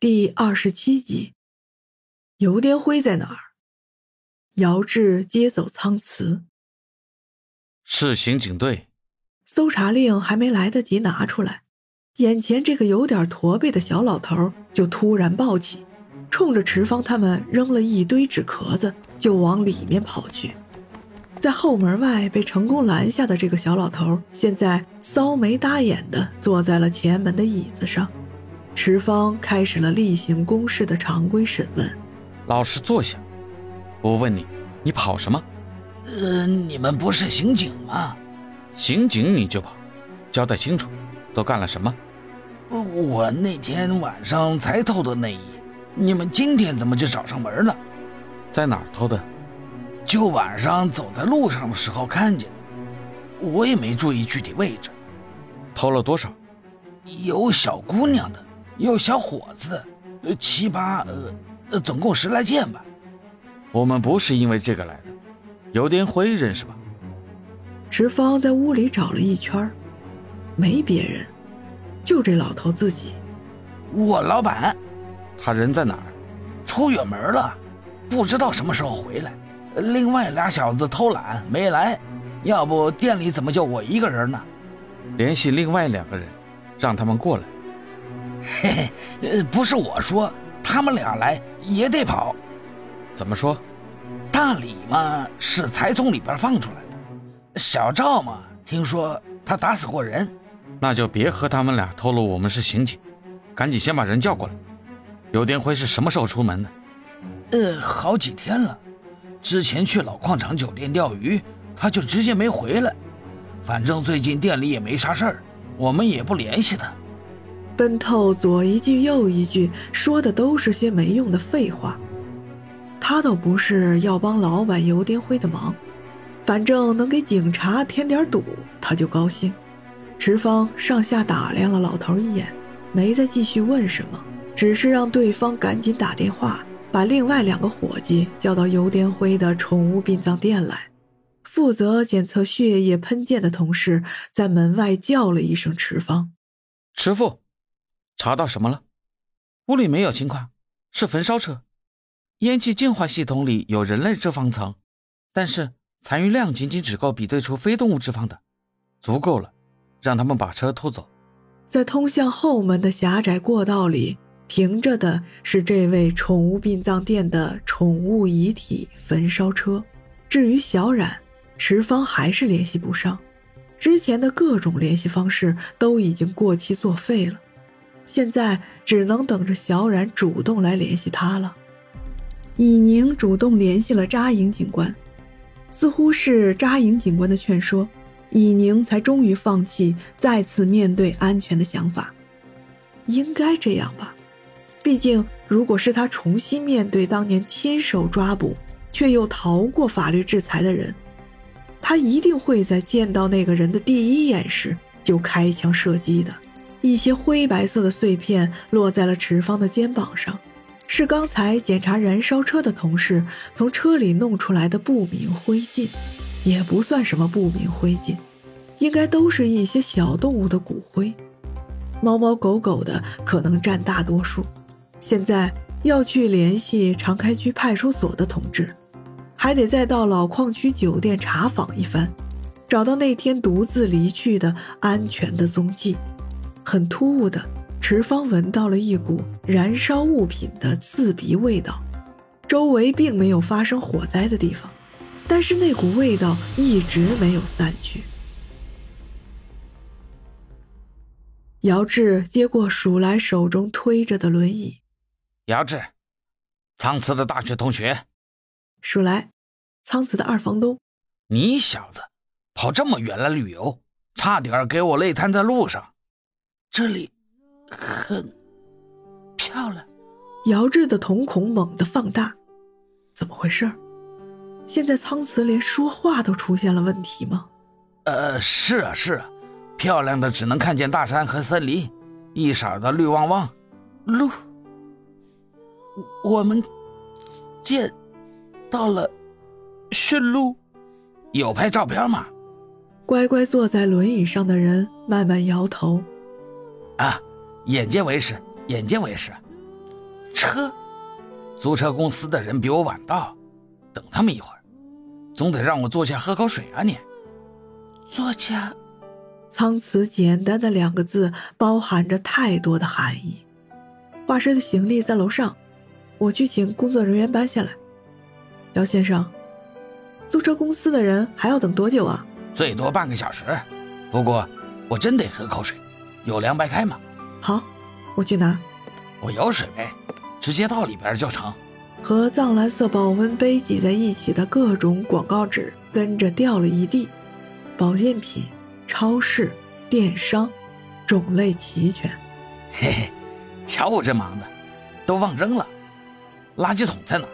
第二十七集，邮电灰在哪儿？姚志接走苍辞，是刑警队。搜查令还没来得及拿出来，眼前这个有点驼背的小老头就突然抱起，冲着池方他们扔了一堆纸壳子，就往里面跑去。在后门外被成功拦下的这个小老头，现在骚眉搭眼的坐在了前门的椅子上。池方开始了例行公事的常规审问。老实坐下，我问你，你跑什么？呃，你们不是刑警吗？刑警你就跑，交代清楚，都干了什么？我那天晚上才偷的内衣，你们今天怎么就找上门了？在哪儿偷的？就晚上走在路上的时候看见的，我也没注意具体位置。偷了多少？有小姑娘的。有小伙子，呃，七八，呃，呃，总共十来件吧。我们不是因为这个来的。有点灰认识吧？池芳在屋里找了一圈，没别人，就这老头自己。我老板，他人在哪儿？出远门了，不知道什么时候回来。另外俩小子偷懒没来，要不店里怎么就我一个人呢？联系另外两个人，让他们过来。嘿嘿，呃，不是我说，他们俩来也得跑。怎么说？大李嘛是才从里边放出来的，小赵嘛听说他打死过人。那就别和他们俩透露我们是刑警，赶紧先把人叫过来。刘天辉是什么时候出门的？呃，好几天了，之前去老矿场酒店钓鱼，他就直接没回来。反正最近店里也没啥事儿，我们也不联系他。奔透左一句右一句，说的都是些没用的废话。他倒不是要帮老板邮电灰的忙，反正能给警察添点堵，他就高兴。池方上下打量了老头一眼，没再继续问什么，只是让对方赶紧打电话，把另外两个伙计叫到邮电灰的宠物殡葬店来。负责检测血液喷溅的同事在门外叫了一声：“池方，师傅。”查到什么了？屋里没有情况，是焚烧车。烟气净化系统里有人类脂肪层，但是残余量仅仅只够比对出非动物脂肪的，足够了，让他们把车偷走。在通向后门的狭窄过道里停着的是这位宠物殡葬店的宠物遗体焚烧车。至于小冉，池方还是联系不上，之前的各种联系方式都已经过期作废了。现在只能等着小冉主动来联系他了。以宁主动联系了扎营警官，似乎是扎营警官的劝说，以宁才终于放弃再次面对安全的想法。应该这样吧，毕竟如果是他重新面对当年亲手抓捕却又逃过法律制裁的人，他一定会在见到那个人的第一眼时就开枪射击的。一些灰白色的碎片落在了池方的肩膀上，是刚才检查燃烧车的同事从车里弄出来的不明灰烬，也不算什么不明灰烬，应该都是一些小动物的骨灰，猫猫狗狗的可能占大多数。现在要去联系长开区派出所的同志，还得再到老矿区酒店查访一番，找到那天独自离去的安全的踪迹。很突兀的，池方闻到了一股燃烧物品的刺鼻味道。周围并没有发生火灾的地方，但是那股味道一直没有散去。姚志接过鼠来手中推着的轮椅。姚志，苍慈的大学同学。鼠来，苍慈的二房东。你小子跑这么远来旅游，差点给我累瘫在路上。这里很漂亮，姚志的瞳孔猛地放大，怎么回事？现在苍慈连说话都出现了问题吗？呃，是啊是啊，漂亮的只能看见大山和森林，一色的绿汪汪，路。我们见到了驯鹿，有拍照片吗？乖乖坐在轮椅上的人慢慢摇头。啊，眼见为实，眼见为实。车，租车公司的人比我晚到，等他们一会儿，总得让我坐下喝口水啊！你，坐下。苍瓷简单的两个字包含着太多的含义。画师的行李在楼上，我去请工作人员搬下来。姚先生，租车公司的人还要等多久啊？最多半个小时。不过我真得喝口水，有凉白开吗？好，我去拿。我有水杯。直接倒里边就成。和藏蓝色保温杯挤在一起的各种广告纸跟着掉了一地，保健品、超市、电商，种类齐全。嘿嘿，瞧我这忙的，都忘扔了。垃圾桶在哪？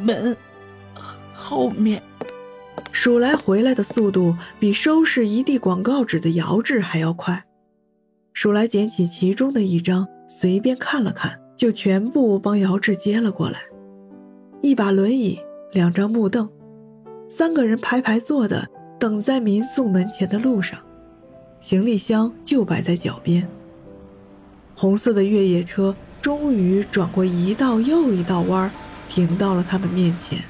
门后面。数来回来的速度比收拾一地广告纸的姚志还要快。数来捡起其中的一张，随便看了看。就全部帮姚志接了过来，一把轮椅，两张木凳，三个人排排坐的等在民宿门前的路上，行李箱就摆在脚边。红色的越野车终于转过一道又一道弯，停到了他们面前。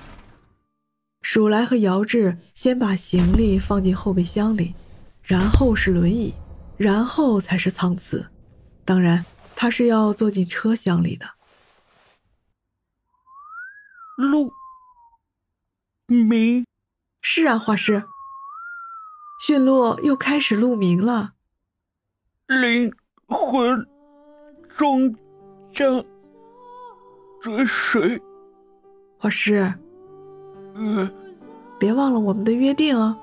鼠来和姚志先把行李放进后备箱里，然后是轮椅，然后才是苍慈，当然。他是要坐进车厢里的。鹿鸣，是啊，画师。驯鹿又开始鹿鸣了。灵魂终将追随。画师，嗯，别忘了我们的约定哦。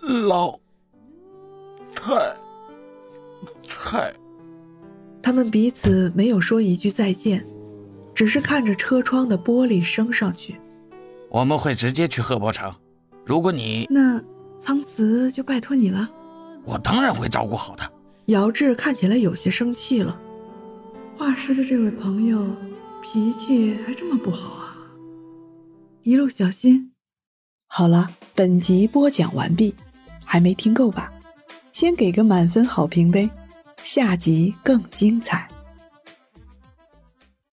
老太太。他们彼此没有说一句再见，只是看着车窗的玻璃升上去。我们会直接去赫伯城。如果你那苍慈就拜托你了。我当然会照顾好他。姚志看起来有些生气了。画师的这位朋友脾气还这么不好啊！一路小心。好了，本集播讲完毕，还没听够吧？先给个满分好评呗。下集更精彩。